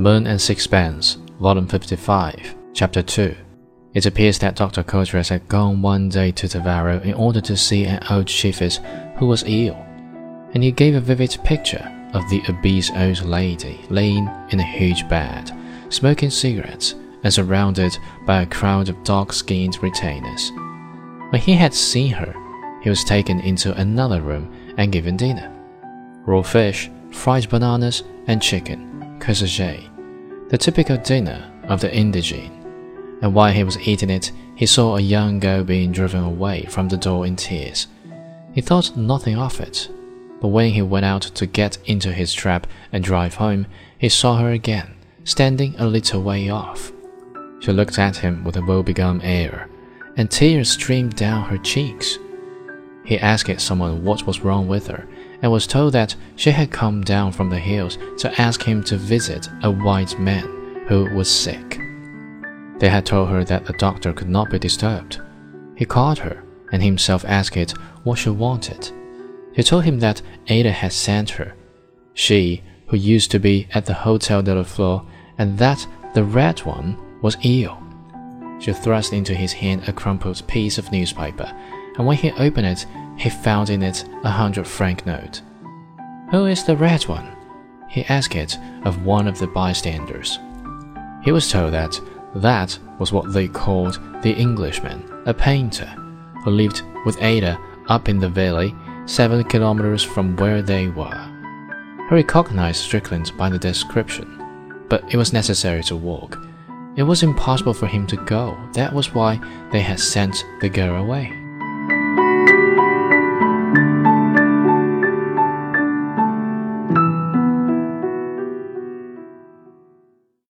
Moon and Sixpence, Volume 55, Chapter 2. It appears that Dr. Coutras had gone one day to Taravao in order to see an old chiefess who was ill, and he gave a vivid picture of the obese old lady laying in a huge bed, smoking cigarettes, and surrounded by a crowd of dark-skinned retainers. When he had seen her, he was taken into another room and given dinner. Raw fish, fried bananas, and chicken, que sais-je, the typical dinner of the indigene. And while he was eating it, he saw a young girl being driven away from the door in tears. He thought nothing of it, but when he went out to get into his trap and drive home, he saw her again, standing a little way off. She looked at him with a woebegone air, and tears streamed down her cheeks. He asked someone what was wrong with her, and was told that she had come down from the hills to ask him to visit a white man who was sick. They had told her that the doctor could not be disturbed. He called her and himself asked it what she wanted. She told him that Ata had sent her, she who used to be at the Hotel de la Fleur, and that the red one was ill. She thrust into his hand a crumpled piece of newspaper, and when he opened it, he found in it a hundred franc note. Who is the red one? He asked it of one of the bystanders. He was told that that was what they called the Englishman, a painter, who lived with Ata up in the valley, seven kilometers from where they were. He recognized Strickland by the description, but it was necessary to walk. It was impossible for him to go. That was why they had sent the girl away.